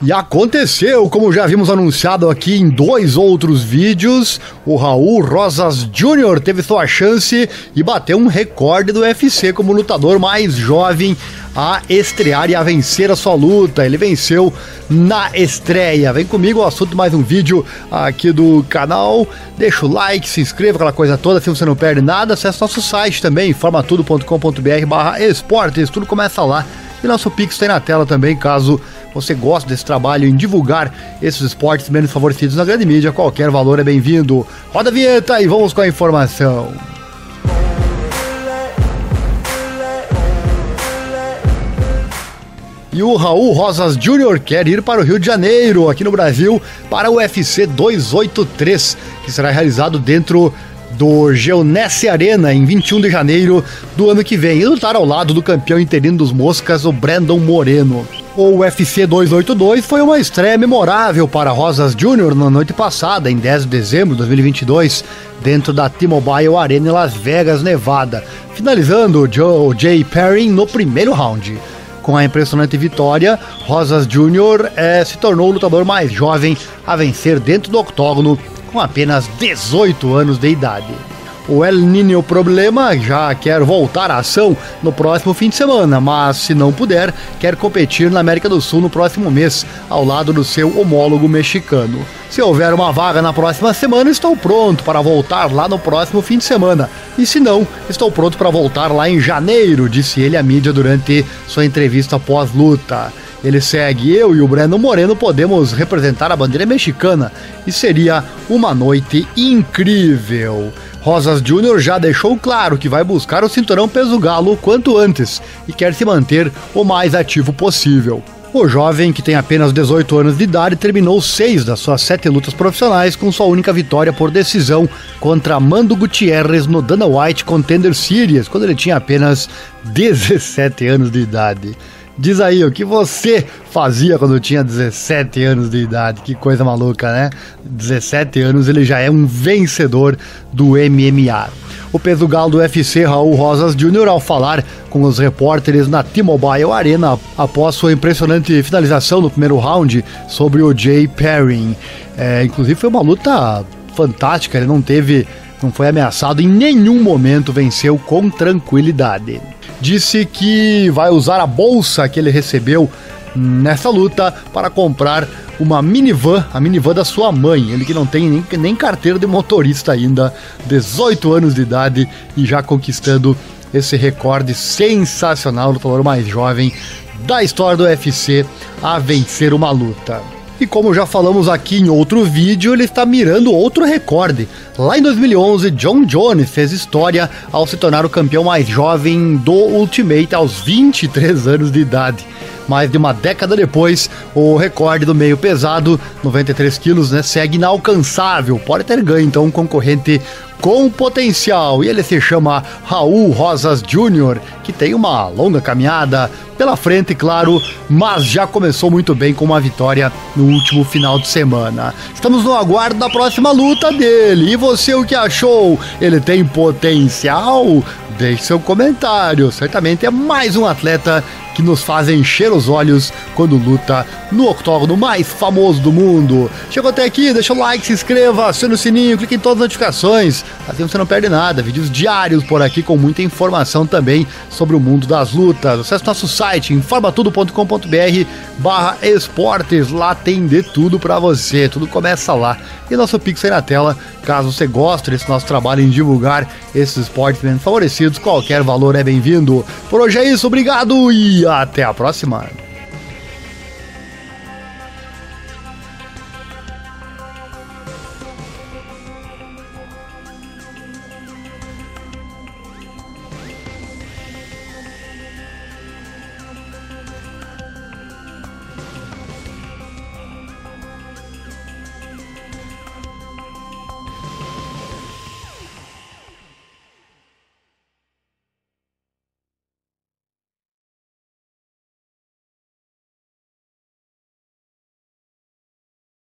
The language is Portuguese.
E aconteceu, como já vimos anunciado aqui em dois outros vídeos, o Raul Rosas Jr. teve sua chance e bateu um recorde do UFC como lutador mais jovem a estrear e a vencer a sua luta. Ele venceu na estreia. Vem comigo, o assunto mais um vídeo aqui do canal. Deixa o like, se inscreva, aquela coisa toda, se você não perde nada. Acesse nosso site também, informatudo.com.br barra esportes, tudo começa lá. E nosso Pix aí na tela também, caso você gosta desse trabalho em divulgar esses esportes menos favorecidos na grande mídia, qualquer valor é bem-vindo. Roda a vinheta e vamos com a informação. E o Raul Rosas Jr. quer ir para o Rio de Janeiro, aqui no Brasil, para o UFC 283, que será realizado dentro do Geonesse Arena em 21 de janeiro do ano que vem e lutar ao lado do campeão interino dos Moscas, o Brandon Moreno. O UFC 282 foi uma estreia memorável para Rosas Jr. na noite passada, em 10 de dezembro de 2022, dentro da T-Mobile Arena em Las Vegas, Nevada, finalizando Joe Jay Perry no primeiro round. Com a impressionante vitória, Rosas Jr. Eh, se tornou o lutador mais jovem a vencer dentro do octógono com apenas 18 anos de idade. O El Niño Problema já quer voltar à ação no próximo fim de semana, mas se não puder, quer competir na América do Sul no próximo mês, ao lado do seu homólogo mexicano. Se houver uma vaga na próxima semana, estou pronto para voltar lá no próximo fim de semana. E se não, estou pronto para voltar lá em janeiro, disse ele à mídia durante sua entrevista pós-luta. Ele segue: Eu e o Breno Moreno podemos representar a bandeira mexicana e seria uma noite incrível. Rosas Júnior já deixou claro que vai buscar o cinturão peso galo quanto antes e quer se manter o mais ativo possível. O jovem, que tem apenas 18 anos de idade, terminou seis das suas sete lutas profissionais com sua única vitória por decisão contra Mando Gutierrez no Dana White Contender Series, quando ele tinha apenas 17 anos de idade. Diz aí o que você fazia quando tinha 17 anos de idade. Que coisa maluca, né? 17 anos ele já é um vencedor do MMA. O peso galo do UFC, Raul Rosas Jr., ao falar com os repórteres na T-Mobile Arena após sua impressionante finalização no primeiro round sobre o Jay Perry. É, inclusive foi uma luta fantástica, ele não teve, não foi ameaçado em nenhum momento, venceu com tranquilidade disse que vai usar a bolsa que ele recebeu nessa luta para comprar uma minivan, a minivan da sua mãe. Ele que não tem nem, nem carteira de motorista ainda, 18 anos de idade e já conquistando esse recorde sensacional, lutador mais jovem da história do UFC a vencer uma luta. E como já falamos aqui em outro vídeo, ele está mirando outro recorde. Lá em 2011, John Jones fez história ao se tornar o campeão mais jovem do Ultimate aos 23 anos de idade. Mais de uma década depois, o recorde do meio pesado, 93 quilos, né, segue inalcançável. Pode ter ganho então um concorrente com potencial. E ele se chama Raul Rosas Jr., que tem uma longa caminhada pela frente, claro, mas já começou muito bem com uma vitória no último final de semana. Estamos no aguardo da próxima luta dele. E você o que achou? Ele tem potencial? Deixe seu comentário. Certamente é mais um atleta que nos faz encher os olhos quando luta no octógono mais famoso do mundo. Chegou até aqui, deixa o like, se inscreva, acione o sininho, clique em todas as notificações. Assim você não perde nada. Vídeos diários por aqui com muita informação também sobre o mundo das lutas. Acesse nosso site informatudo.com.br barra esportes. Lá tem de tudo para você. Tudo começa lá. E nosso Pix aí na tela, caso você goste desse nosso trabalho em divulgar esses esportes favorecidos, qualquer valor é bem-vindo. Por hoje é isso, obrigado e até a próxima.